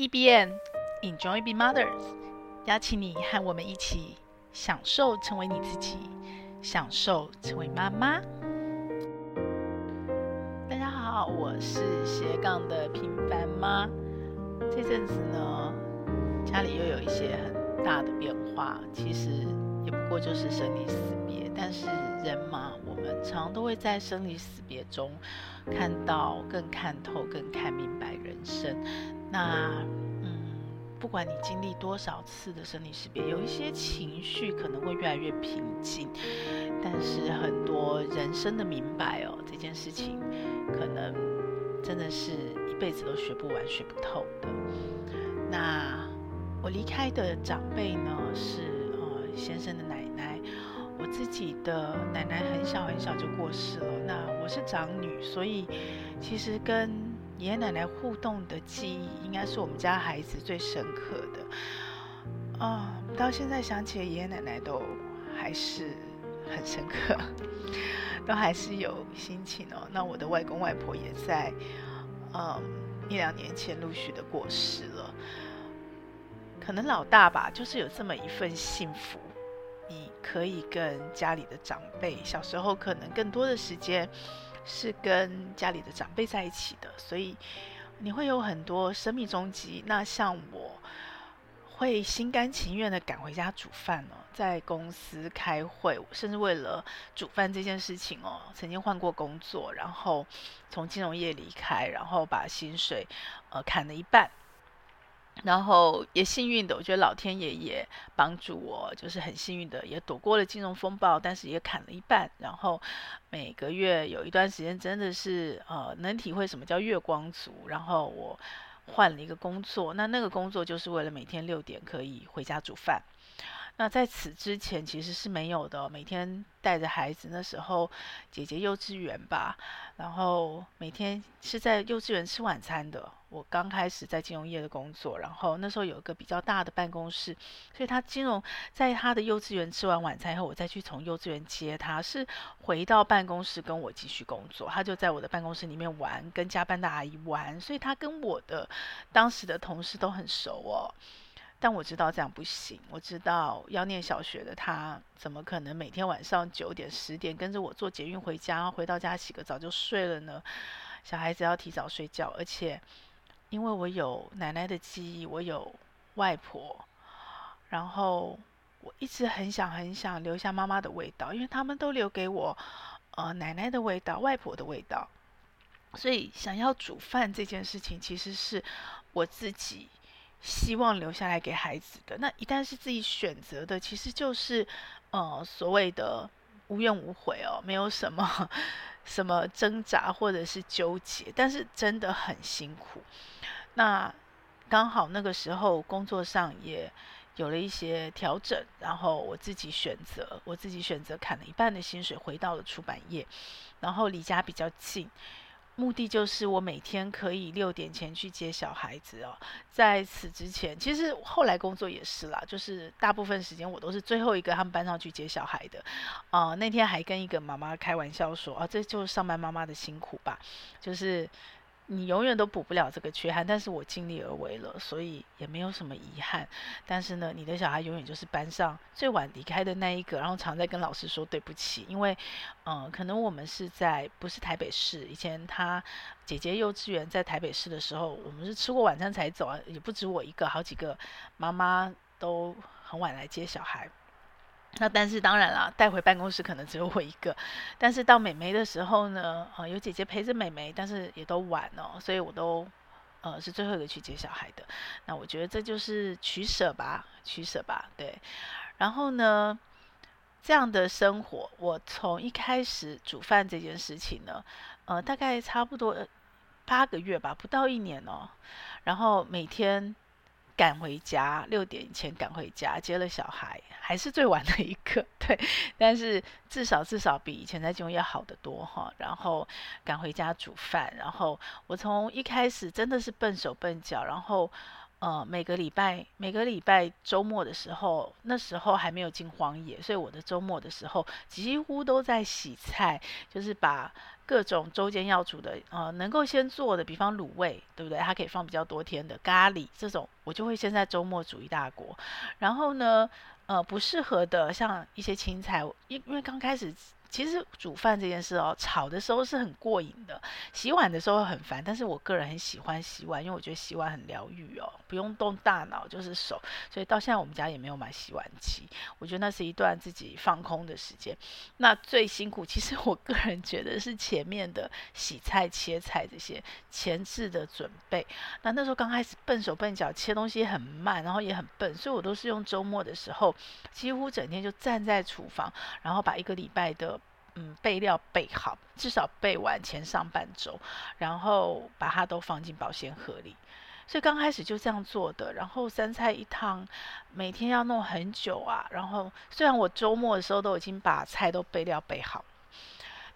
E B N Enjoy Being Mothers，邀请你和我们一起享受成为你自己，享受成为妈妈。大家好，我是斜杠的平凡妈。这阵子呢，家里又有一些很大的变化，其实也不过就是生离死别。但是人嘛，我们常常都会在生离死别中看到、更看透、更看明白人生。那，嗯，不管你经历多少次的生离死别，有一些情绪可能会越来越平静，但是很多人生的明白哦，这件事情可能真的是一辈子都学不完、学不透的。那我离开的长辈呢，是呃先生的奶奶，我自己的奶奶很小很小就过世了。那我是长女，所以其实跟爷爷奶奶互动的记忆，应该是我们家孩子最深刻的啊！到现在想起，爷爷奶奶都还是很深刻，都还是有心情哦。那我的外公外婆也在，嗯，一两年前陆续的过世了。可能老大吧，就是有这么一份幸福，你可以跟家里的长辈，小时候可能更多的时间。是跟家里的长辈在一起的，所以你会有很多生命终极。那像我会心甘情愿的赶回家煮饭哦，在公司开会，甚至为了煮饭这件事情哦，曾经换过工作，然后从金融业离开，然后把薪水呃砍了一半。然后也幸运的，我觉得老天爷也帮助我，就是很幸运的也躲过了金融风暴，但是也砍了一半。然后每个月有一段时间真的是呃能体会什么叫月光族。然后我换了一个工作，那那个工作就是为了每天六点可以回家煮饭。那在此之前其实是没有的，每天带着孩子，那时候姐姐幼稚园吧，然后每天是在幼稚园吃晚餐的。我刚开始在金融业的工作，然后那时候有一个比较大的办公室，所以他金融在他的幼稚园吃完晚餐以后，我再去从幼稚园接他，是回到办公室跟我继续工作。他就在我的办公室里面玩，跟加班的阿姨玩，所以他跟我的当时的同事都很熟哦。但我知道这样不行，我知道要念小学的他怎么可能每天晚上九点十点跟着我坐捷运回家，回到家洗个澡就睡了呢？小孩子要提早睡觉，而且因为我有奶奶的记忆，我有外婆，然后我一直很想很想留下妈妈的味道，因为他们都留给我呃奶奶的味道、外婆的味道，所以想要煮饭这件事情其实是我自己。希望留下来给孩子的，那一旦是自己选择的，其实就是，呃，所谓的无怨无悔哦，没有什么什么挣扎或者是纠结，但是真的很辛苦。那刚好那个时候工作上也有了一些调整，然后我自己选择，我自己选择砍了一半的薪水回到了出版业，然后离家比较近。目的就是我每天可以六点前去接小孩子哦。在此之前，其实后来工作也是啦，就是大部分时间我都是最后一个他们班上去接小孩的。啊、呃，那天还跟一个妈妈开玩笑说啊，这就是上班妈妈的辛苦吧，就是。你永远都补不了这个缺憾，但是我尽力而为了，所以也没有什么遗憾。但是呢，你的小孩永远就是班上最晚离开的那一个，然后常在跟老师说对不起，因为，嗯、可能我们是在不是台北市，以前他姐姐幼稚园在台北市的时候，我们是吃过晚餐才走啊，也不止我一个，好几个妈妈都很晚来接小孩。那但是当然啦，带回办公室可能只有我一个。但是到美眉的时候呢，呃，有姐姐陪着美眉，但是也都晚哦，所以我都呃是最后一个去接小孩的。那我觉得这就是取舍吧，取舍吧，对。然后呢，这样的生活，我从一开始煮饭这件事情呢，呃，大概差不多八个月吧，不到一年哦。然后每天。赶回家，六点以前赶回家，接了小孩，还是最晚的一个，对。但是至少至少比以前在金融业好得多哈。然后赶回家煮饭，然后我从一开始真的是笨手笨脚，然后呃，每个礼拜每个礼拜周末的时候，那时候还没有进荒野，所以我的周末的时候几乎都在洗菜，就是把各种周间要煮的，呃，能够先做的，比方卤味，对不对？它可以放比较多天的咖喱这种，我就会先在周末煮一大锅。然后呢，呃，不适合的像一些青菜，因因为刚开始。其实煮饭这件事哦，炒的时候是很过瘾的，洗碗的时候很烦。但是我个人很喜欢洗碗，因为我觉得洗碗很疗愈哦，不用动大脑，就是手。所以到现在我们家也没有买洗碗机。我觉得那是一段自己放空的时间。那最辛苦，其实我个人觉得是前面的洗菜、切菜这些前置的准备。那那时候刚开始笨手笨脚，切东西很慢，然后也很笨，所以我都是用周末的时候，几乎整天就站在厨房，然后把一个礼拜的。嗯，备料备好，至少备完前上半周，然后把它都放进保鲜盒里。所以刚开始就这样做的。然后三菜一汤，每天要弄很久啊。然后虽然我周末的时候都已经把菜都备料备好，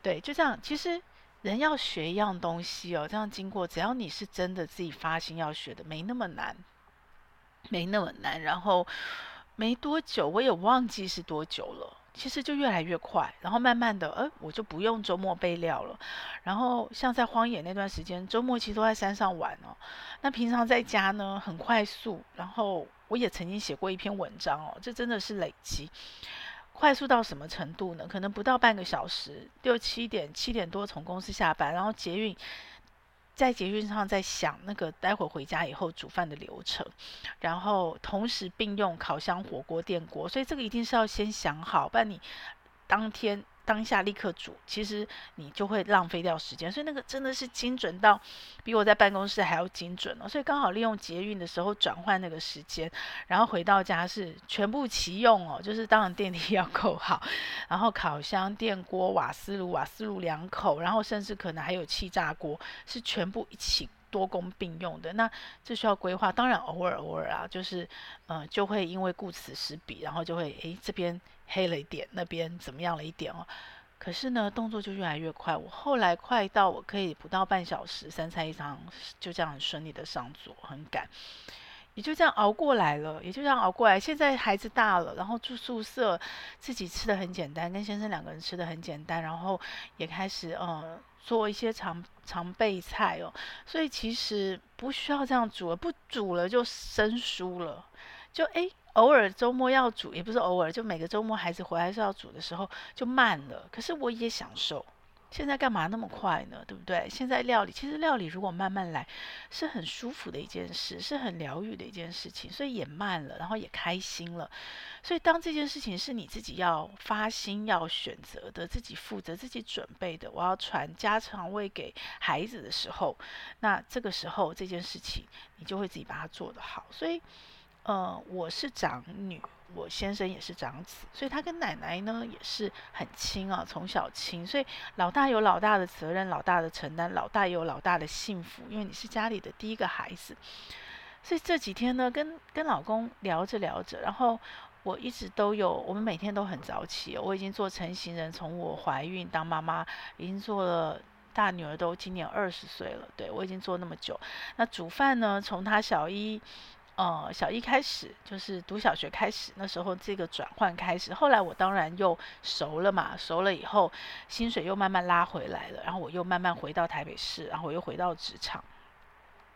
对，就这样。其实人要学一样东西哦，这样经过，只要你是真的自己发心要学的，没那么难，没那么难。然后没多久，我也忘记是多久了。其实就越来越快，然后慢慢的，呃，我就不用周末备料了。然后像在荒野那段时间，周末其实都在山上玩哦。那平常在家呢，很快速。然后我也曾经写过一篇文章哦，这真的是累积，快速到什么程度呢？可能不到半个小时，六七点、七点多从公司下班，然后捷运。在捷运上在想那个待会回家以后煮饭的流程，然后同时并用烤箱、火锅、电锅，所以这个一定是要先想好，不然你当天。当下立刻煮，其实你就会浪费掉时间，所以那个真的是精准到比我在办公室还要精准哦。所以刚好利用捷运的时候转换那个时间，然后回到家是全部齐用哦。就是当然电梯要够好，然后烤箱、电锅、瓦斯炉、瓦斯炉两口，然后甚至可能还有气炸锅，是全部一起多工并用的。那这需要规划，当然偶尔偶尔啊，就是呃就会因为顾此失彼，然后就会诶这边。黑了一点，那边怎么样了一点哦？可是呢，动作就越来越快。我后来快到我可以不到半小时，三菜一汤就这样很顺利的上桌，很赶，也就这样熬过来了，也就这样熬过来。现在孩子大了，然后住宿舍，自己吃的很简单，跟先生两个人吃的很简单，然后也开始嗯做一些常常备菜哦。所以其实不需要这样煮了，不煮了就生疏了，就诶。偶尔周末要煮，也不是偶尔，就每个周末孩子回来是要煮的时候就慢了。可是我也享受。现在干嘛那么快呢？对不对？现在料理其实料理如果慢慢来，是很舒服的一件事，是很疗愈的一件事情。所以也慢了，然后也开心了。所以当这件事情是你自己要发心要选择的，自己负责、自己准备的，我要传家常味给孩子的时候，那这个时候这件事情你就会自己把它做得好。所以。呃，我是长女，我先生也是长子，所以他跟奶奶呢也是很亲啊，从小亲，所以老大有老大的责任，老大的承担，老大有老大的幸福，因为你是家里的第一个孩子，所以这几天呢，跟跟老公聊着聊着，然后我一直都有，我们每天都很早起，我已经做成型人，从我怀孕当妈妈，已经做了，大女儿都今年二十岁了，对，我已经做那么久，那煮饭呢，从她小一。呃，小一开始就是读小学开始，那时候这个转换开始。后来我当然又熟了嘛，熟了以后，薪水又慢慢拉回来了，然后我又慢慢回到台北市，然后我又回到职场。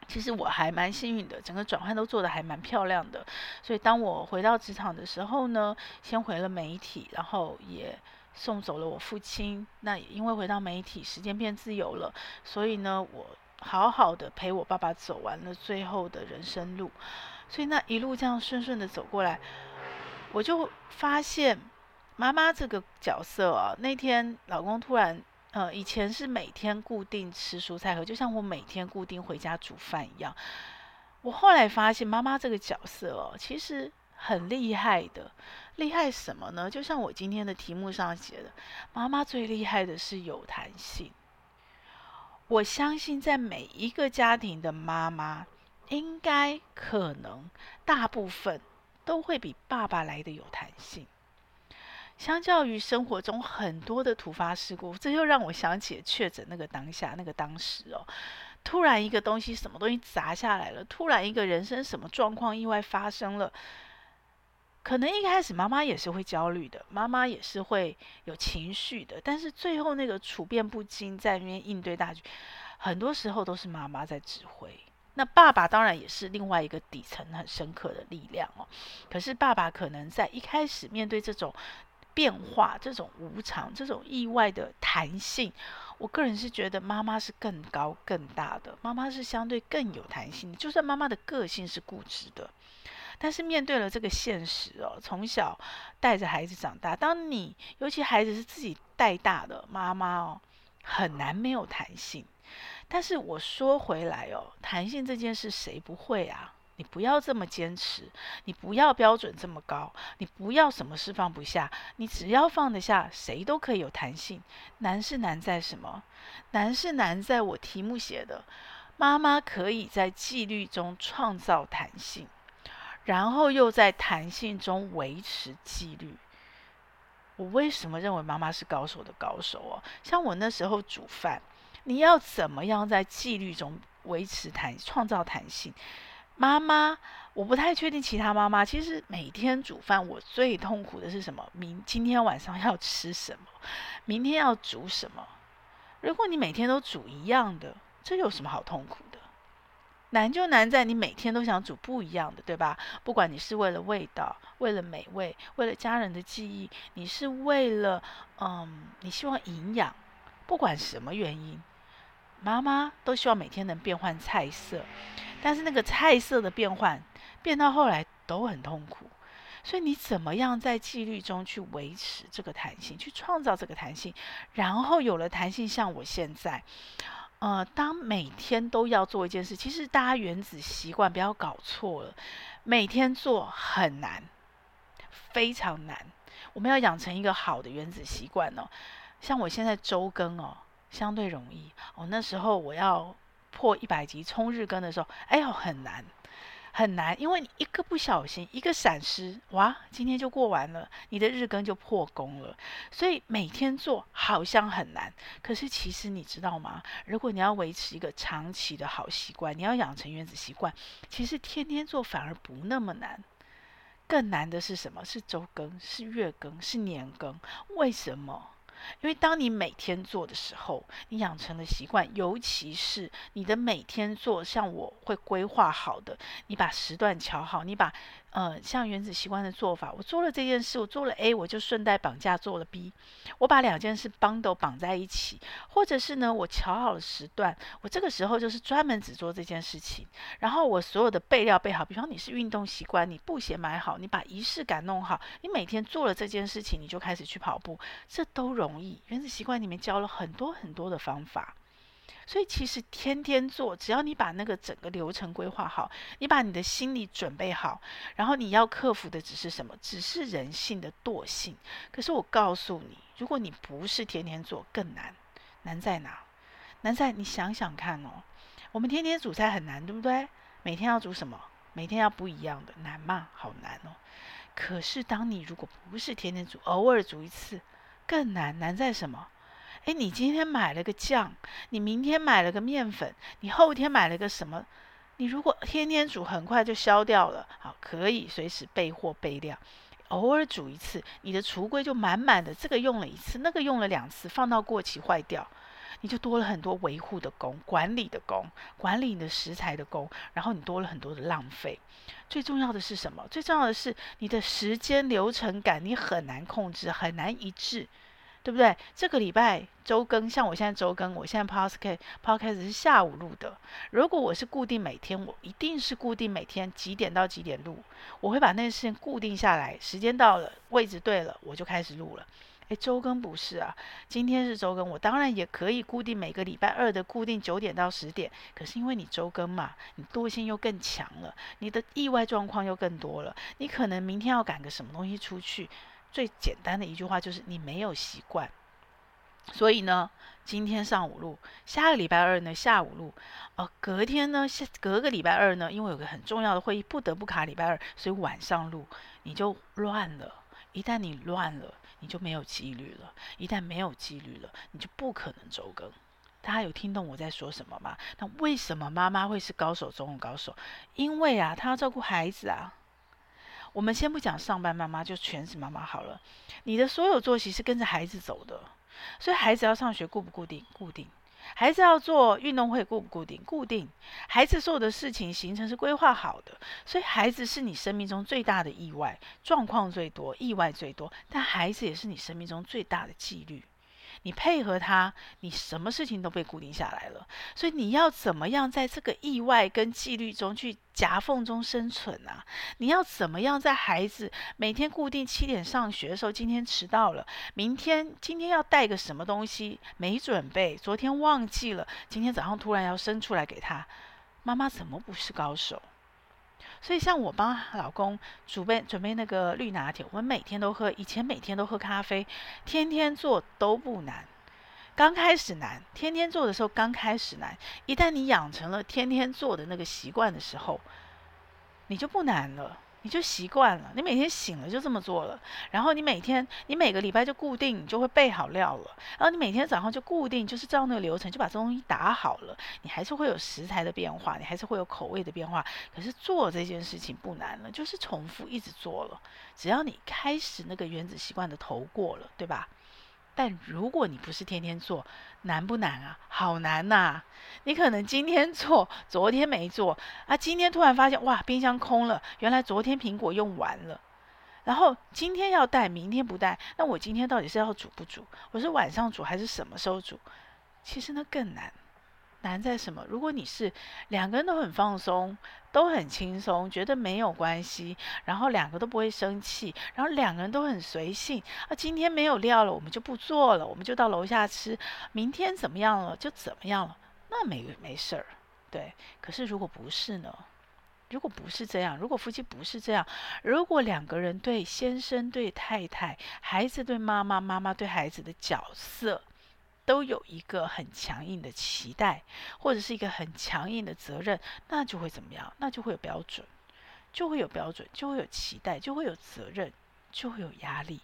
其实我还蛮幸运的，整个转换都做得还蛮漂亮的。所以当我回到职场的时候呢，先回了媒体，然后也送走了我父亲。那因为回到媒体，时间变自由了，所以呢，我。好好的陪我爸爸走完了最后的人生路，所以那一路这样顺顺的走过来，我就发现妈妈这个角色啊，那天老公突然，呃，以前是每天固定吃蔬菜盒，就像我每天固定回家煮饭一样。我后来发现妈妈这个角色哦，其实很厉害的，厉害什么呢？就像我今天的题目上写的，妈妈最厉害的是有弹性。我相信，在每一个家庭的妈妈，应该可能大部分都会比爸爸来的有弹性。相较于生活中很多的突发事故，这又让我想起确诊那个当下，那个当时哦，突然一个东西，什么东西砸下来了，突然一个人生什么状况意外发生了，可能一开始妈妈也是会焦虑的，妈妈也是会有情绪的，但是最后那个处变不惊，在那边应对大局，很多时候都是妈妈在指挥。那爸爸当然也是另外一个底层很深刻的力量哦，可是爸爸可能在一开始面对这种变化、这种无常、这种意外的弹性，我个人是觉得妈妈是更高更大的，妈妈是相对更有弹性。就算妈妈的个性是固执的，但是面对了这个现实哦，从小带着孩子长大，当你尤其孩子是自己带大的妈妈哦，很难没有弹性。但是我说回来哦，弹性这件事谁不会啊？你不要这么坚持，你不要标准这么高，你不要什么事放不下，你只要放得下，谁都可以有弹性。难是难在什么？难是难在我题目写的，妈妈可以在纪律中创造弹性，然后又在弹性中维持纪律。我为什么认为妈妈是高手的高手哦？像我那时候煮饭。你要怎么样在纪律中维持弹，创造弹性？妈妈，我不太确定其他妈妈。其实每天煮饭，我最痛苦的是什么？明今天晚上要吃什么？明天要煮什么？如果你每天都煮一样的，这有什么好痛苦？难就难在你每天都想煮不一样的，对吧？不管你是为了味道，为了美味，为了家人的记忆，你是为了嗯，你希望营养，不管什么原因。妈妈都希望每天能变换菜色，但是那个菜色的变换变到后来都很痛苦。所以你怎么样在纪律中去维持这个弹性，去创造这个弹性，然后有了弹性，像我现在，呃，当每天都要做一件事，其实大家原子习惯不要搞错了，每天做很难，非常难。我们要养成一个好的原子习惯哦，像我现在周更哦。相对容易哦。那时候我要破一百级冲日更的时候，哎呦，很难，很难，因为你一个不小心，一个闪失，哇，今天就过完了，你的日更就破功了。所以每天做好像很难，可是其实你知道吗？如果你要维持一个长期的好习惯，你要养成原子习惯，其实天天做反而不那么难。更难的是什么？是周更，是月更，是年更。为什么？因为当你每天做的时候，你养成了习惯，尤其是你的每天做，像我会规划好的，你把时段调好，你把。呃，像原子习惯的做法，我做了这件事，我做了 A，我就顺带绑架做了 B，我把两件事绑都绑在一起，或者是呢，我瞧好了时段，我这个时候就是专门只做这件事情，然后我所有的备料备好，比方你是运动习惯，你布鞋买好，你把仪式感弄好，你每天做了这件事情，你就开始去跑步，这都容易。原子习惯里面教了很多很多的方法。所以其实天天做，只要你把那个整个流程规划好，你把你的心理准备好，然后你要克服的只是什么？只是人性的惰性。可是我告诉你，如果你不是天天做，更难。难在哪？难在你想想看哦。我们天天煮菜很难，对不对？每天要煮什么？每天要不一样的，难吗？好难哦。可是当你如果不是天天煮，偶尔煮一次，更难。难在什么？诶，你今天买了个酱，你明天买了个面粉，你后天买了个什么？你如果天天煮，很快就消掉了。好，可以随时备货备料，偶尔煮一次，你的橱柜就满满的。这个用了一次，那个用了两次，放到过期坏掉，你就多了很多维护的工、管理的工、管理你的食材的工，然后你多了很多的浪费。最重要的是什么？最重要的是你的时间流程感，你很难控制，很难一致。对不对？这个礼拜周更，像我现在周更，我现在 podcast podcast 是下午录的。如果我是固定每天，我一定是固定每天几点到几点录，我会把那个时间固定下来，时间到了，位置对了，我就开始录了。诶，周更不是啊，今天是周更，我当然也可以固定每个礼拜二的固定九点到十点。可是因为你周更嘛，你惰性又更强了，你的意外状况又更多了，你可能明天要赶个什么东西出去。最简单的一句话就是你没有习惯，所以呢，今天上午录，下个礼拜二呢下午录，呃，隔天呢下隔个礼拜二呢，因为有个很重要的会议不得不卡礼拜二，所以晚上录，你就乱了。一旦你乱了，你就没有纪律了。一旦没有纪律了，你就不可能周更。大家有听懂我在说什么吗？那为什么妈妈会是高手中的高手？因为啊，她要照顾孩子啊。我们先不讲上班妈妈，就全职妈妈好了。你的所有作息是跟着孩子走的，所以孩子要上学固不固定？固定。孩子要做运动会固不固定？固定。孩子做的事情行程是规划好的，所以孩子是你生命中最大的意外，状况最多，意外最多。但孩子也是你生命中最大的纪律。你配合他，你什么事情都被固定下来了。所以你要怎么样在这个意外跟纪律中去夹缝中生存啊？你要怎么样在孩子每天固定七点上学的时候，今天迟到了，明天今天要带个什么东西没准备，昨天忘记了，今天早上突然要生出来给他，妈妈怎么不是高手？所以，像我帮老公准备准备那个绿拿铁，我们每天都喝。以前每天都喝咖啡，天天做都不难。刚开始难，天天做的时候刚开始难。一旦你养成了天天做的那个习惯的时候，你就不难了。你就习惯了，你每天醒了就这么做了，然后你每天，你每个礼拜就固定，你就会备好料了，然后你每天早上就固定，就是照那个流程就把这东西打好了，你还是会有食材的变化，你还是会有口味的变化，可是做这件事情不难了，就是重复一直做了，只要你开始那个原子习惯的头过了，对吧？但如果你不是天天做，难不难啊？好难呐、你可能今天做，昨天没做啊，今天突然发现哇，冰箱空了，原来昨天苹果用完了，然后今天要带，明天不带，那我今天到底是要煮不煮？我是晚上煮还是什么时候煮？其实那更难。难在什么？如果你是两个人都很放松，都很轻松，觉得没有关系，然后两个都不会生气，然后两个人都很随性啊，今天没有料了，我们就不做了，我们就到楼下吃，明天怎么样了就怎么样了，那没没事儿，对。可是如果不是呢？如果不是这样，如果夫妻不是这样，如果两个人对先生对太太，孩子对妈妈，妈妈对孩子的角色。都有一个很强硬的期待，或者是一个很强硬的责任，那就会怎么样？那就会有标准，就会有标准，就会有期待，就会有责任，就会有压力。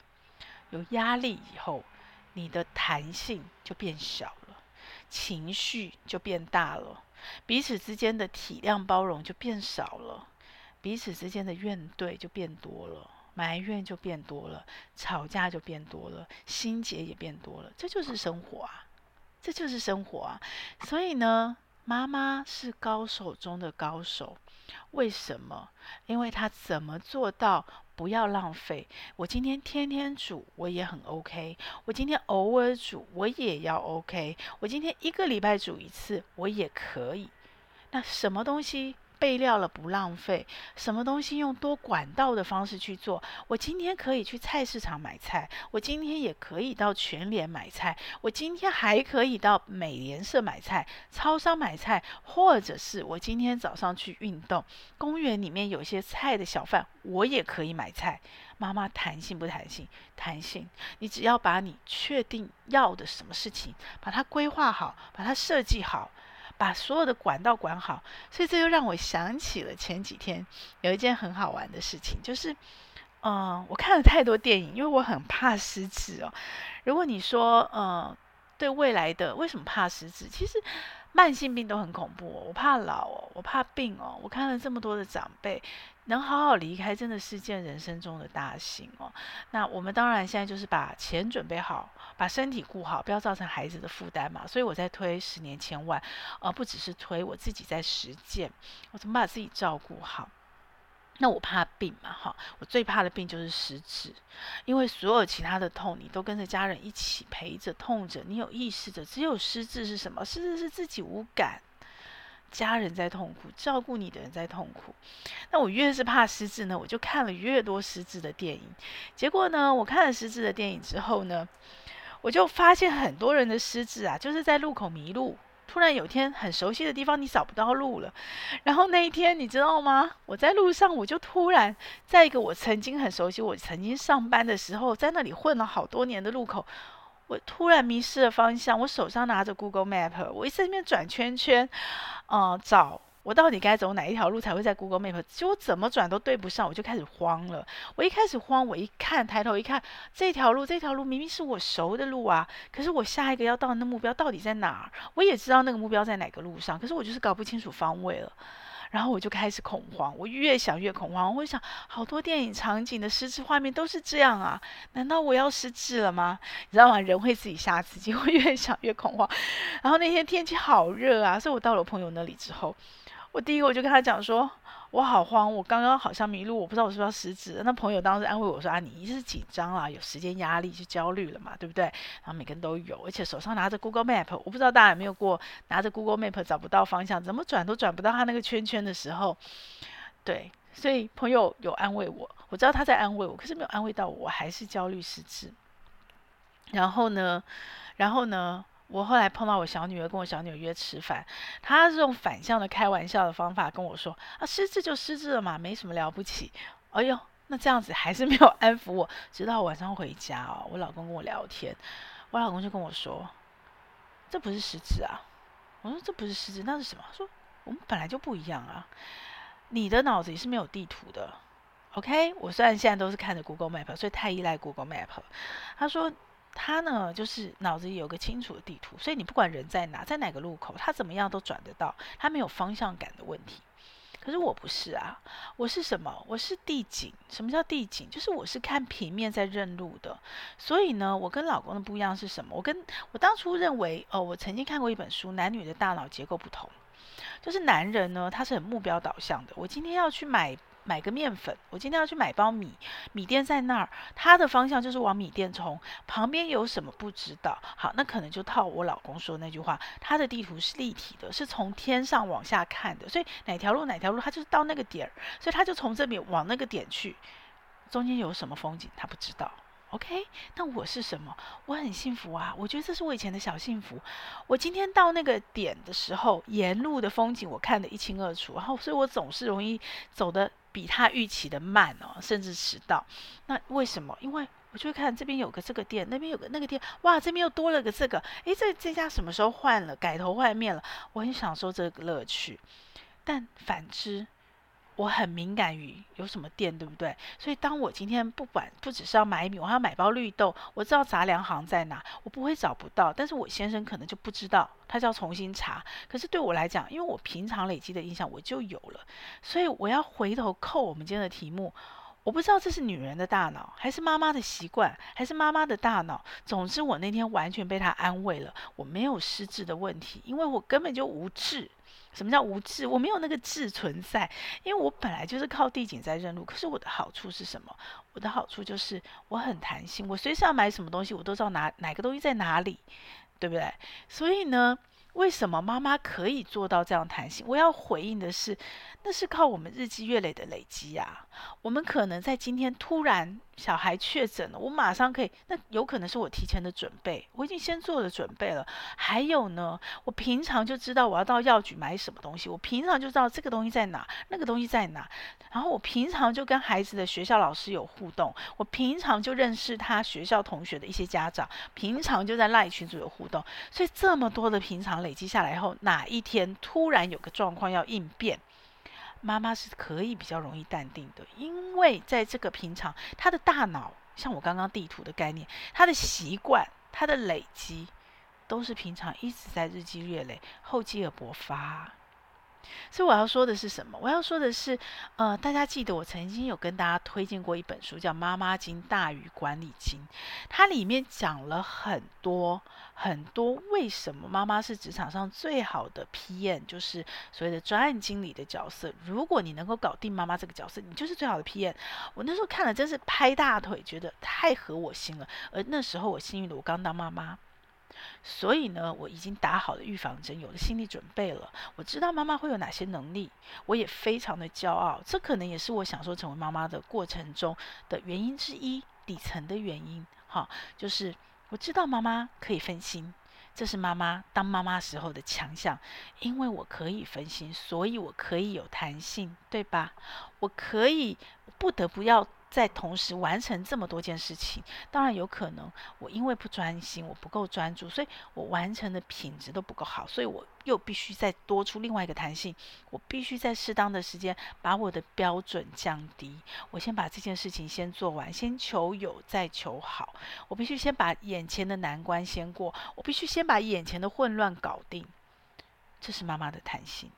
有压力以后，你的弹性就变小了，情绪就变大了，彼此之间的体谅包容就变少了，彼此之间的怨怼就变多了。埋怨就变多了，吵架就变多了，心结也变多了。这就是生活啊，这就是生活啊。所以呢，妈妈是高手中的高手。为什么？因为她怎么做到不要浪费？我今天天天煮，我也很 OK。我今天偶尔煮，我也要 OK。我今天一个礼拜煮一次，我也可以。那什么东西？备料了不浪费，什么东西用多管道的方式去做？我今天可以去菜市场买菜，我今天也可以到全联买菜，我今天还可以到美联社买菜、超商买菜，或者是我今天早上去运动，公园里面有些菜的小贩，我也可以买菜。妈妈弹性不弹性？弹性。你只要把你确定要的什么事情，把它规划好，把它设计好。把所有的管道管好，所以这又让我想起了前几天有一件很好玩的事情，就是，嗯、呃，我看了太多电影，因为我很怕失智哦。如果你说，嗯、呃，对未来的为什么怕失智？其实慢性病都很恐怖哦，我怕老哦，我怕病哦。我看了这么多的长辈。能好好离开，真的是件人生中的大幸哦。那我们当然现在就是把钱准备好，把身体顾好，不要造成孩子的负担嘛。所以我在推十年千万，而、不只是推，我自己在实践，我怎么把自己照顾好？那我怕病嘛，哈，我最怕的病就是失智，因为所有其他的痛，你都跟着家人一起陪着痛着，你有意识着，只有失智是什么？失智是自己无感。家人在痛苦，照顾你的人在痛苦。那我越是怕失智呢，我就看了越多失智的电影。结果呢，我看了失智的电影之后呢，我就发现很多人的失智啊，就是在路口迷路，突然有天很熟悉的地方你找不到路了。然后那一天你知道吗？我在路上，我就突然在一个我曾经很熟悉、我曾经上班的时候，在那里混了好多年的路口。我突然迷失了方向，我手上拿着 Google Map，我一直在那边转圈圈，嗯、找我到底该走哪一条路才会在 Google Map？结果怎么转都对不上，我就开始慌了。我一开始慌，我一看抬头一看，这条路这条路明明是我熟的路啊，可是我下一个要到的目标到底在哪儿？我也知道那个目标在哪个路上，可是我就是搞不清楚方位了。然后我就开始恐慌，我越想越恐慌。我想，好多电影场景的失智画面都是这样啊，难道我要失智了吗？你知道吗？人会自己吓自己，会越想越恐慌。然后那天天气好热啊，所以我到了朋友那里之后。我第一个我就跟他讲说，我好慌，我刚刚好像迷路，我不知道我是不是要失智。那朋友当时安慰我说啊，你一是紧张啊，有时间压力，就焦虑了嘛，对不对？然后每个人都有，而且手上拿着 Google Map，我不知道大家有没有过拿着 Google Map 找不到方向，怎么转都转不到他那个圈圈的时候，对，所以朋友有安慰我，我知道他在安慰我，可是没有安慰到我，我还是焦虑失智。然后呢，然后呢？我后来碰到我小女儿，跟我小女儿约吃饭，她是用反向的开玩笑的方法跟我说：“啊，失智就失智了嘛，没什么了不起。”哎呦，那这样子还是没有安抚我。直到晚上回家哦，我老公跟我聊天，我老公就跟我说：“这不是失智啊。”我说：“这不是失智，那是什么？”说：“我们本来就不一样啊，你的脑子里是没有地图的。”OK，我虽然现在都是看着 Google Map，所以太依赖 Google Map。他说。他呢，就是脑子里有个清楚的地图，所以你不管人在哪，在哪个路口，他怎么样都转得到，他没有方向感的问题。可是我不是啊，我是什么？我是地景。什么叫地景？就是我是看平面在认路的。所以呢，我跟老公的不一样是什么？我跟我当初认为，哦，我曾经看过一本书，男女的大脑结构不同，就是男人呢，他是很目标导向的。我今天要去买。买个面粉，我今天要去买包米，米店在那儿，他的方向就是往米店冲，旁边有什么不知道。好，那可能就套我老公说那句话，他的地图是立体的，是从天上往下看的，所以哪条路哪条路，他就是到那个点儿，所以他就从这边往那个点去，中间有什么风景他不知道。OK，那我是什么？我很幸福啊！我觉得这是我以前的小幸福。我今天到那个点的时候，沿路的风景我看得一清二楚，然后所以我总是容易走的比他预期的慢哦，甚至迟到。那为什么？因为我就会看这边有个这个店，那边有个那个店，哇，这边又多了个这个，诶，这这家什么时候换了，改头换面了？我很享受这个乐趣。但反之。我很敏感于有什么店，对不对？所以当我今天不管不只是要买米，我还要买包绿豆，我知道杂粮行在哪，我不会找不到。但是我先生可能就不知道，他就要重新查。可是对我来讲，因为我平常累积的印象我就有了，所以我要回头扣我们今天的题目。我不知道这是女人的大脑，还是妈妈的习惯，还是妈妈的大脑。总之，我那天完全被他安慰了，我没有失智的问题，因为我根本就无智。什么叫无智？我没有那个智存在，因为我本来就是靠地景在认路。可是我的好处是什么？我的好处就是我很弹性，我随时要买什么东西，我都知道哪哪个东西在哪里，对不对？所以呢，为什么妈妈可以做到这样弹性？我要回应的是，那是靠我们日积月累的累积呀。我们可能在今天突然。小孩确诊了，我马上可以。那有可能是我提前的准备，我已经先做了准备了。还有呢，我平常就知道我要到药局买什么东西，我平常就知道这个东西在哪，那个东西在哪。然后我平常就跟孩子的学校老师有互动，我平常就认识他学校同学的一些家长，平常就在赖群组有互动。所以这么多的平常累积下来后，哪一天突然有个状况要应变？妈妈是可以比较容易淡定的，因为在这个平常，他的大脑像我刚刚地图的概念，他的习惯，他的累积，都是平常一直在日积月累，厚积而薄发。所以我要说的是什么？我要说的是，呃，大家记得我曾经有跟大家推荐过一本书，叫《妈妈经大于管理经》，它里面讲了很多很多为什么妈妈是职场上最好的 PM，就是所谓的专案经理的角色。如果你能够搞定妈妈这个角色，你就是最好的 PM。我那时候看了，真是拍大腿，觉得太合我心了。而那时候我幸运的，我刚当妈妈。所以呢，我已经打好了预防针，有了心理准备了。我知道妈妈会有哪些能力，我也非常的骄傲。这可能也是我享受成为妈妈的过程中的原因之一，底层的原因。哈，就是我知道妈妈可以分心，这是妈妈当妈妈时候的强项。因为我可以分心，所以我可以有弹性，对吧？我可以不得不要。在同时完成这么多件事情。当然有可能我因为不专心，我不够专注，所以我完成的品质都不够好，所以我又必须再多出另外一个弹性，我必须在适当的时间把我的标准降低。我先把这件事情先做完，先求有再求好。我必须先把眼前的难关先过，我必须先把眼前的混乱搞定。这是妈妈的弹性。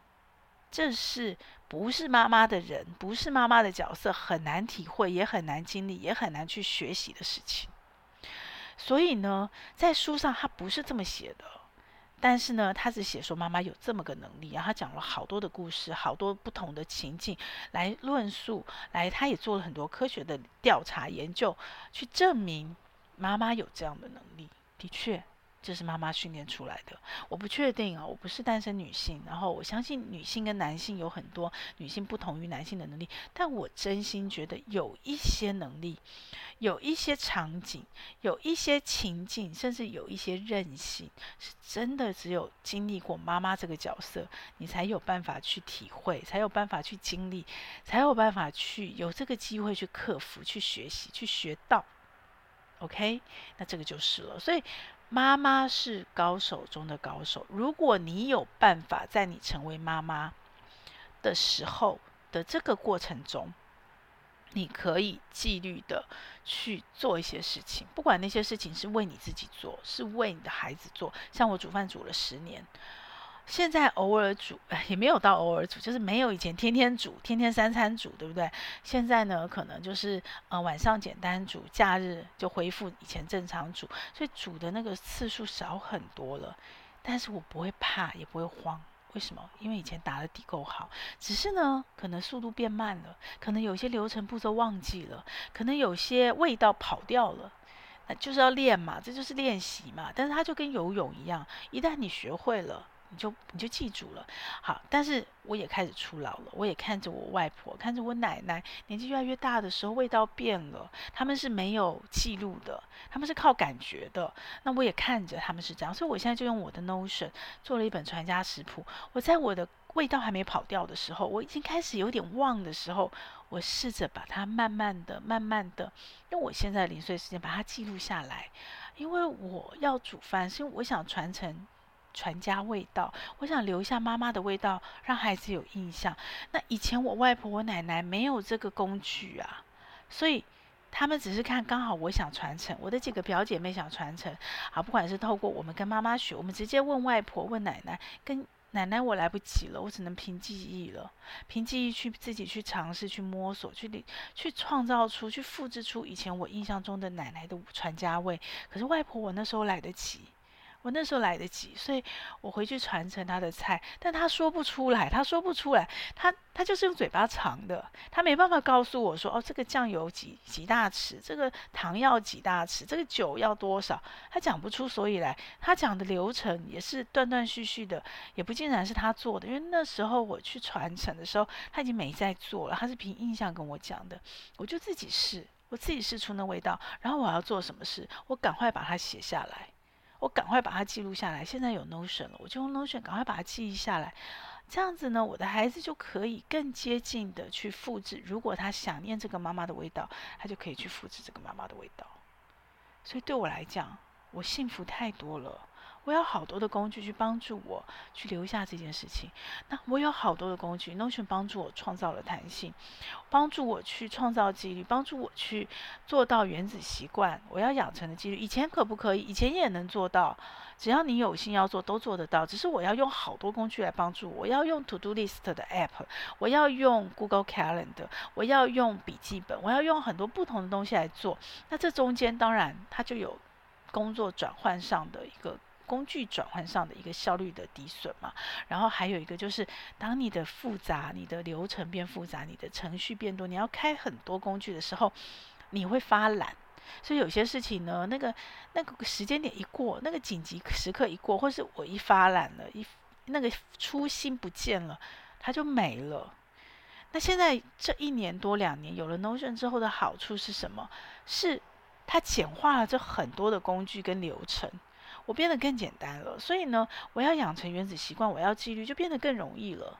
这是不是妈妈的人，不是妈妈的角色，很难体会，也很难经历，也很难去学习的事情。所以呢，在书上他不是这么写的，但是呢，他只写说妈妈有这么个能力，然后他讲了好多的故事，好多不同的情境来论述，来，他也做了很多科学的调查研究，去证明妈妈有这样的能力。的确。这是妈妈训练出来的，我不确定啊，我不是单身女性，然后我相信女性跟男性有很多女性不同于男性的能力，但我真心觉得有一些能力，有一些场景，有一些情境，甚至有一些韧性，是真的只有经历过妈妈这个角色，你才有办法去体会，才有办法去经历，才有办法去有这个机会去克服、去学习、去学到。OK，那这个就是了，所以。妈妈是高手中的高手。如果你有办法在你成为妈妈的时候的这个过程中，你可以纪律的去做一些事情，不管那些事情是为你自己做，是为你的孩子做。像我煮饭煮了十年。现在偶尔煮，也没有到偶尔煮，就是没有以前天天煮，天天三餐煮，对不对？现在呢，可能就是呃晚上简单煮，假日就恢复以前正常煮，所以煮的那个次数少很多了。但是我不会怕，也不会慌，为什么？因为以前打的底够好，只是呢，可能速度变慢了，可能有些流程步骤忘记了，可能有些味道跑掉了，那就是要练嘛，这就是练习嘛。但是它就跟游泳一样，一旦你学会了。你就你就记住了，好，但是我也开始初老了，我也看着我外婆，看着我奶奶，年纪越来越大的时候，味道变了，他们是没有记录的，他们是靠感觉的，那我也看着他们是这样，所以我现在就用我的 Notion 做了一本传家食谱，我在我的味道还没跑掉的时候，我已经开始有点忘的时候，我试着把它慢慢的、慢慢的，用我现在零碎时间把它记录下来，因为我要煮饭，是因为我想传承。传家味道，我想留下妈妈的味道，让孩子有印象。那以前我外婆、我奶奶没有这个工具啊，所以他们只是看刚好我想传承，我的几个表姐妹想传承啊，不管是透过我们跟妈妈学，我们直接问外婆、问奶奶，跟奶奶我来不及了，我只能凭记忆了，凭记忆去自己去尝试、去摸索、去去创造出、去复制出以前我印象中的奶奶的传家味。可是外婆我那时候来得及。我那时候来得及，所以我回去传承他的菜，但他说不出来，他说不出来，他他就是用嘴巴尝的，他没办法告诉我说，哦，这个酱油几几大匙，这个糖要几大匙，这个酒要多少，他讲不出所以来，他讲的流程也是断断续续的，也不尽然是他做的，因为那时候我去传承的时候，他已经没在做了，他是凭印象跟我讲的，我就自己试，我自己试出那味道，然后我要做什么事，我赶快把它写下来。我赶快把它记录下来。现在有 Notion 了，我就用 Notion 赶快把它记忆下来。这样子呢，我的孩子就可以更接近的去复制。如果他想念这个妈妈的味道，他就可以去复制这个妈妈的味道。所以对我来讲，我幸福太多了。我有好多的工具去帮助我去留下这件事情。那我有好多的工具，Notion 帮助我创造了弹性，帮助我去创造纪律，帮助我去做到原子习惯。我要养成的纪律，以前可不可以？以前也能做到。只要你有心要做，都做得到。只是我要用好多工具来帮助我。我要用 To Do List 的 App，我要用 Google Calendar，我要用笔记本，我要用很多不同的东西来做。那这中间当然它就有工作转换上的一个。工具转换上的一个效率的抵损嘛，然后还有一个就是，当你的复杂、你的流程变复杂、你的程序变多，你要开很多工具的时候，你会发懒。所以有些事情呢，那个那个时间点一过，那个紧急时刻一过，或是我一发懒了，一那个初心不见了，它就没了。那现在这一年多两年有了 Notion 之后的好处是什么？是它简化了这很多的工具跟流程。我变得更简单了，所以呢，我要养成原子习惯，我要纪律，就变得更容易了。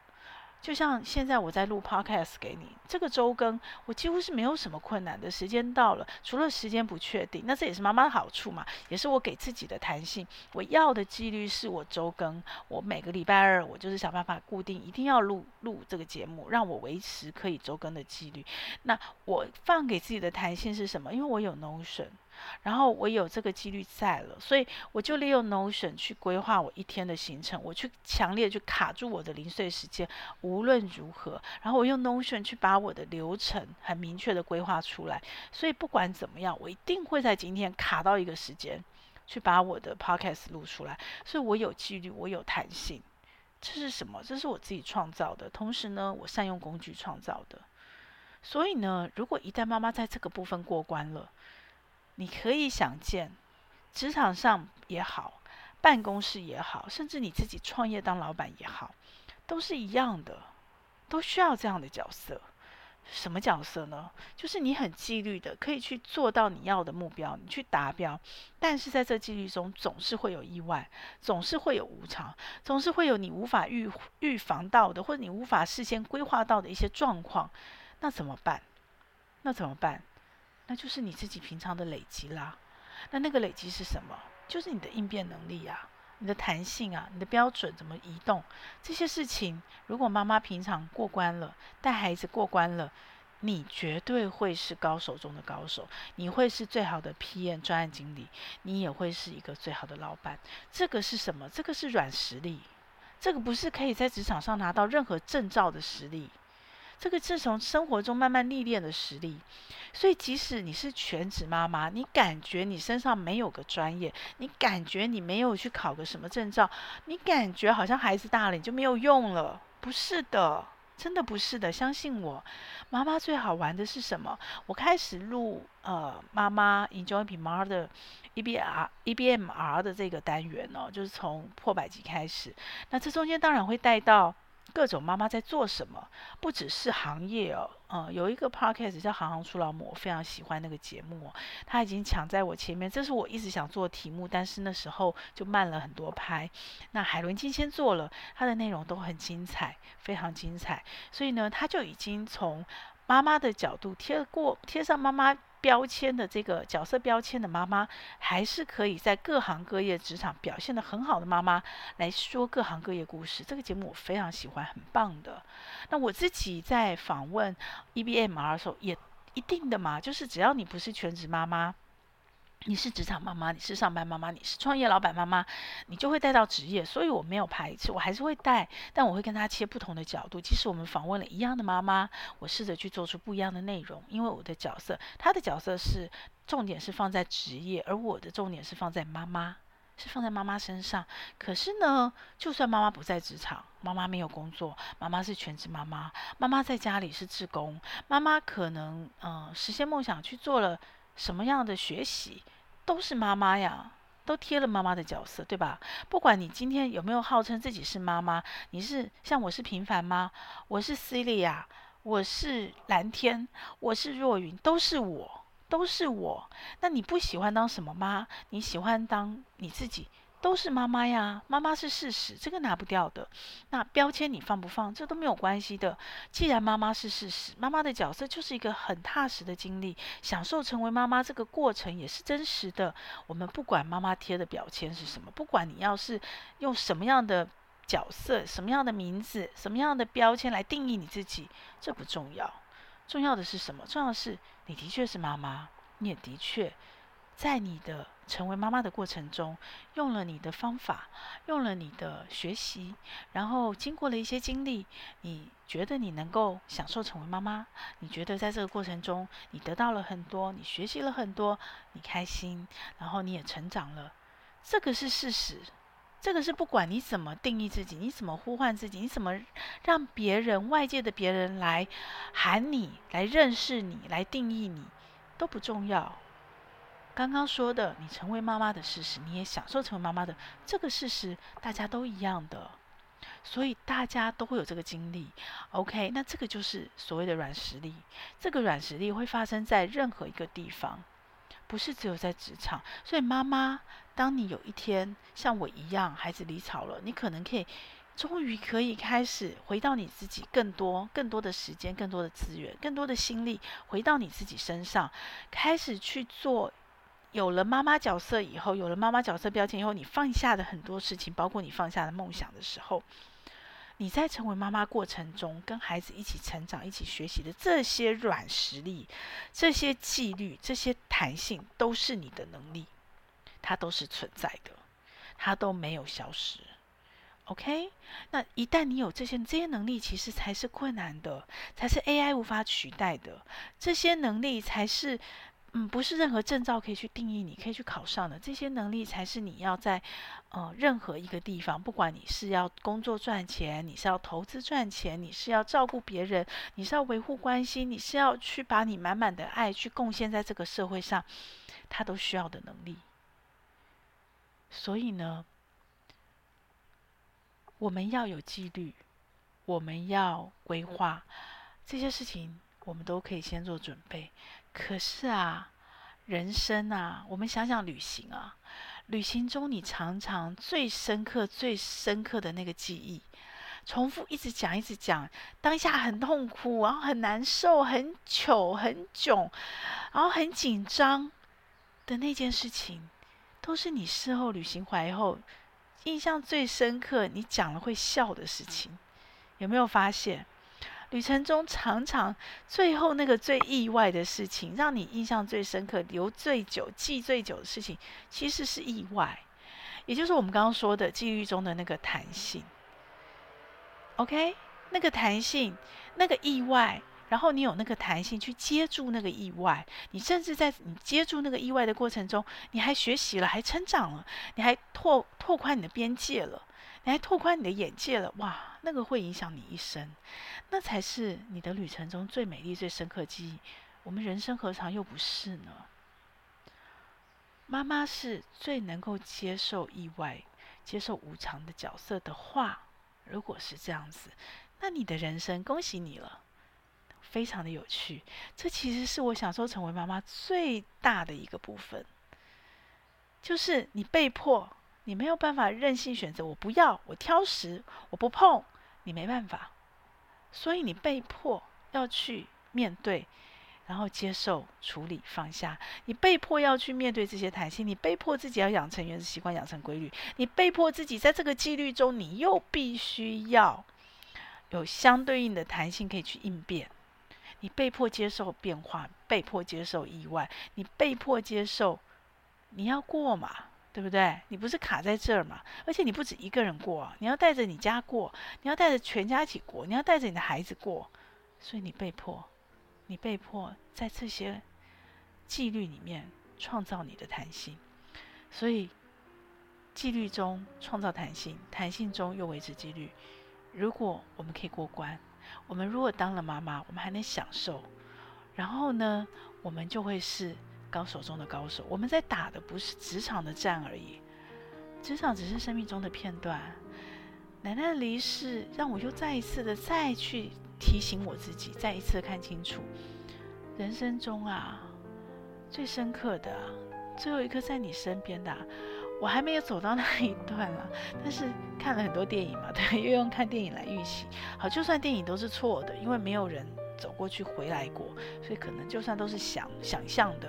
就像现在我在录 podcast 给你，这个周更我几乎是没有什么困难的。时间到了，除了时间不确定，那这也是妈妈的好处嘛，也是我给自己的弹性。我要的纪律是我周更，我每个礼拜二我就是想办法固定，一定要录录这个节目，让我维持可以周更的纪律。那我放给自己的弹性是什么？因为我有 Notion。然后我有这个几率在了，所以我就利用 Notion 去规划我一天的行程，我去强烈去卡住我的零碎时间，无论如何，然后我用 Notion 去把我的流程很明确的规划出来，所以不管怎么样，我一定会在今天卡到一个时间，去把我的 Podcast 录出来，所以我有纪律，我有弹性，这是什么？这是我自己创造的，同时呢，我善用工具创造的，所以呢，如果一旦妈妈在这个部分过关了。你可以想见，职场上也好，办公室也好，甚至你自己创业当老板也好，都是一样的，都需要这样的角色。什么角色呢？就是你很纪律的，可以去做到你要的目标，你去达标。但是在这纪律中，总是会有意外，总是会有无常，总是会有你无法预预防到的，或者你无法事先规划到的一些状况。那怎么办？那怎么办？那就是你自己平常的累积啦。那那个累积是什么？就是你的应变能力啊，你的弹性啊，你的标准怎么移动？这些事情，如果妈妈平常过关了，带孩子过关了，你绝对会是高手中的高手。你会是最好的 PM 专案经理，你也会是一个最好的老板。这个是什么？这个是软实力。这个不是可以在职场上拿到任何证照的实力。这个是从生活中慢慢历练的实力，所以即使你是全职妈妈，你感觉你身上没有个专业，你感觉你没有去考个什么证照，你感觉好像孩子大了你就没有用了，不是的，真的不是的，相信我，妈妈最好玩的是什么？我开始录呃妈妈 Enjoy Be mother）EBR EBMR 的这个单元哦，就是从破百集开始，那这中间当然会带到。各种妈妈在做什么？不只是行业哦，嗯，有一个 podcast 叫《行行出老母》，我非常喜欢那个节目哦。他已经抢在我前面，这是我一直想做的题目，但是那时候就慢了很多拍。那海伦今天做了，他的内容都很精彩，非常精彩。所以呢，他就已经从妈妈的角度贴过，贴上妈妈。标签的这个角色标签的妈妈，还是可以在各行各业职场表现的很好的妈妈来说各行各业故事。这个节目我非常喜欢，很棒的。那我自己在访问 EBMR 的时候，也一定的嘛，就是只要你不是全职妈妈。你是职场妈妈，你是上班妈妈，你是创业老板妈妈，你就会带到职业，所以我没有排斥，我还是会带，但我会跟她切不同的角度。即使我们访问了一样的妈妈，我试着去做出不一样的内容，因为我的角色，她的角色是重点是放在职业，而我的重点是放在妈妈，是放在妈妈身上。可是呢，就算妈妈不在职场，妈妈没有工作，妈妈是全职妈妈，妈妈在家里是志工，妈妈可能嗯、实现梦想去做了什么样的学习。都是妈妈呀，都贴了妈妈的角色，对吧？不管你今天有没有号称自己是妈妈，你是像我是平凡妈，我是 Celia，我是蓝天，我是若云，都是我，都是我。那你不喜欢当什么妈？你喜欢当你自己？都是妈妈呀，妈妈是事实，这个拿不掉的。那标签你放不放，这都没有关系的。既然妈妈是事实，妈妈的角色就是一个很踏实的经历，享受成为妈妈这个过程也是真实的。我们不管妈妈贴的标签是什么，不管你要是用什么样的角色、什么样的名字、什么样的标签来定义你自己，这不重要。重要的是什么？重要的是你的确是妈妈，你也的确在你的。成为妈妈的过程中，用了你的方法，用了你的学习，然后经过了一些经历，你觉得你能够享受成为妈妈？你觉得在这个过程中，你得到了很多，你学习了很多，你开心，然后你也成长了，这个是事实。这个是不管你怎么定义自己，你怎么呼唤自己，你怎么让别人、外界的别人来喊你、来认识你、来定义你，都不重要。刚刚说的，你成为妈妈的事实，你也享受成为妈妈的这个事实，大家都一样的，所以大家都会有这个经历。OK，那这个就是所谓的软实力。这个软实力会发生在任何一个地方，不是只有在职场。所以妈妈，当你有一天像我一样，孩子离巢了，你可能可以终于可以开始回到你自己，更多、更多的时间、更多的资源、更多的心力回到你自己身上，开始去做。有了妈妈角色以后，有了妈妈角色标签以后，你放下的很多事情，包括你放下的梦想的时候，你在成为妈妈过程中，跟孩子一起成长、一起学习的这些软实力、这些纪律、这些弹性，都是你的能力，它都是存在的，它都没有消失。OK，那一旦你有这些这些能力，其实才是困难的，才是 AI 无法取代的，这些能力才是。嗯，不是任何证照可以去定义，你可以去考上的这些能力，才是你要在呃任何一个地方，不管你是要工作赚钱，你是要投资赚钱，你是要照顾别人，你是要维护关系，你是要去把你满满的爱去贡献在这个社会上，他都需要的能力。所以呢，我们要有纪律，我们要规划这些事情，我们都可以先做准备。可是啊，人生啊，我们想想旅行啊，旅行中你常常最深刻、最深刻的那个记忆，重复一直讲、一直讲，当下很痛苦，然后很难受、很糗、很囧，然后很紧张的那件事情，都是你事后旅行回来后印象最深刻、你讲了会笑的事情，有没有发现？旅程中常常最后那个最意外的事情，让你印象最深刻、留最久、记最久的事情，其实是意外，也就是我们刚刚说的纪律中的那个弹性。OK，那个弹性，那个意外，然后你有那个弹性去接住那个意外，你甚至在你接住那个意外的过程中，你还学习了，还成长了，你还拓拓宽你的边界了。来拓宽你的眼界了，哇，那个会影响你一生，那才是你的旅程中最美丽、最深刻记忆。我们人生何尝又不是呢？妈妈是最能够接受意外、接受无常的角色的话，如果是这样子，那你的人生，恭喜你了，非常的有趣。这其实是我享受成为妈妈最大的一个部分，就是你被迫。你没有办法任性选择，我不要，我挑食，我不碰，你没办法，所以你被迫要去面对，然后接受、处理、放下。你被迫要去面对这些弹性，你被迫自己要养成原子习惯，养成规律。你被迫自己在这个纪律中，你又必须要有相对应的弹性可以去应变。你被迫接受变化，被迫接受意外，你被迫接受，你要过嘛？对不对？你不是卡在这儿嘛？而且你不止一个人过，你要带着你家过，你要带着全家一起过，你要带着你的孩子过，所以你被迫，你被迫在这些纪律里面创造你的弹性。所以纪律中创造弹性，弹性中又维持纪律。如果我们可以过关，我们如果当了妈妈，我们还能享受，然后呢，我们就会是。高手中的高手，我们在打的不是职场的战而已，职场只是生命中的片段。奶奶的离世，让我又再一次的再去提醒我自己，再一次看清楚，人生中啊，最深刻的，最后一刻在你身边的，我还没有走到那一段了，但是看了很多电影嘛，对，又用看电影来预习。好，就算电影都是错的，因为没有人。走过去回来过，所以可能就算都是想想象的，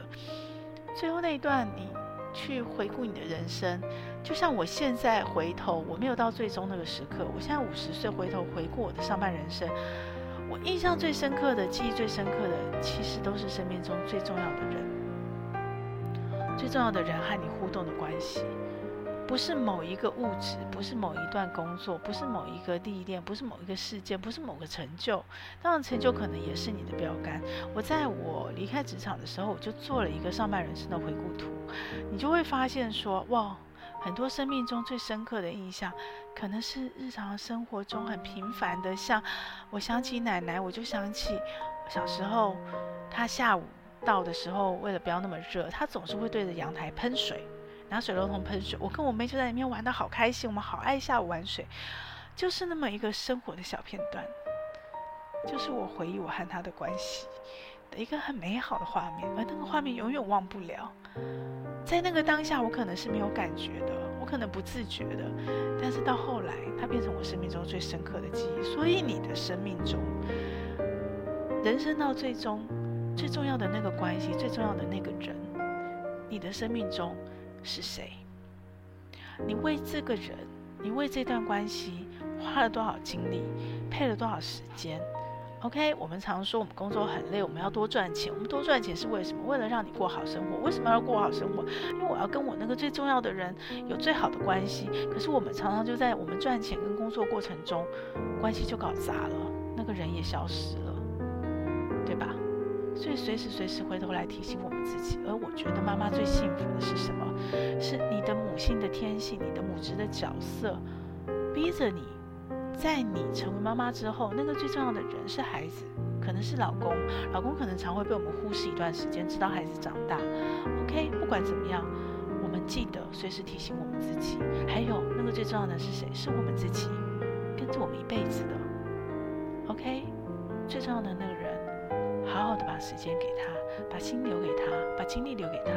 最后那一段你去回顾你的人生，就像我现在回头，我没有到最终那个时刻，我现在五十岁回头回顾我的上半人生，我印象最深刻的、记忆最深刻的，其实都是生命中最重要的人，最重要的人和你互动的关系。不是某一个物质，不是某一段工作，不是某一个历练，不是某一个事件，不是某个成就。当然，成就可能也是你的标杆。我在我离开职场的时候，我就做了一个上半人生的回顾图，你就会发现说，哇，很多生命中最深刻的印象，可能是日常生活中很平凡的，像我想起奶奶，我就想起小时候，她下午到的时候，为了不要那么热，她总是会对着阳台喷水。拿水龙头喷水，我跟我妹就在里面玩得好开心，我们好爱下午玩水，就是那么一个生活的小片段，就是我回忆我和她的关系的一个很美好的画面，而那个画面永远忘不了。在那个当下，我可能是没有感觉的，我可能不自觉的，但是到后来，它变成我生命中最深刻的记忆。所以，你的生命中，人生到最终最重要的那个关系，最重要的那个人，你的生命中是谁？你为这个人，你为这段关系花了多少精力，配了多少时间？OK，我们常说我们工作很累，我们要多赚钱。我们多赚钱是为什么？为了让你过好生活。为什么要过好生活？因为我要跟我那个最重要的人有最好的关系。可是我们常常就在我们赚钱跟工作过程中，关系就搞砸了，那个人也消失了，对吧？所以随时随时回头来提醒我们自己。而我觉得妈妈最幸福的是什么？是你的母性的天性，你的母职的角色，逼着你。在你成为妈妈之后，那个最重要的人是孩子，可能是老公，老公可能常会被我们忽视一段时间，直到孩子长大。OK，不管怎么样，我们记得随时提醒我们自己。还有那个最重要的是谁？是我们自己，跟着我们一辈子的。OK，最重要的那个，好好的把时间给他，把心留给他，把精力留给他。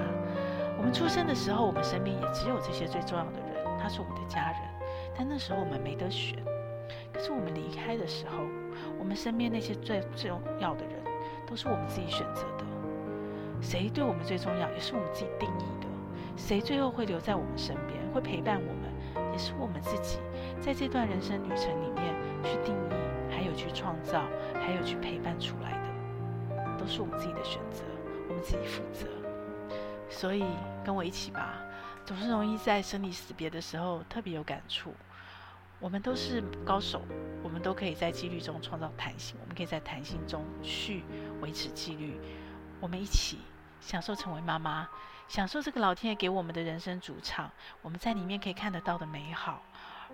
我们出生的时候，我们身边也只有这些最重要的人，他是我们的家人。但那时候我们没得选。可是我们离开的时候，我们身边那些最重要的人，都是我们自己选择的。谁对我们最重要，也是我们自己定义的。谁最后会留在我们身边，会陪伴我们，也是我们自己在这段人生旅程里面去定义，还有去创造，还有去陪伴出来，是我们自己的选择，我们自己负责。所以跟我一起吧，总是容易在生离死别的时候特别有感触。我们都是高手，我们都可以在纪律中创造弹性，我们可以在弹性中去维持纪律。我们一起享受成为妈妈，享受这个老天爷给我们的人生主场，我们在里面可以看得到的美好。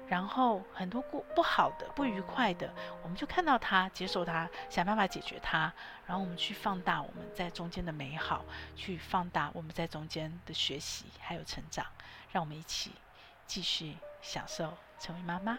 然后很多不不好的、不愉快的，我们就看到它，接受它，想办法解决它。然后我们去放大我们在中间的美好，去放大我们在中间的学习还有成长。让我们一起继续享受。成为妈妈，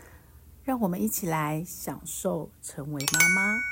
让我们一起来享受成为妈妈。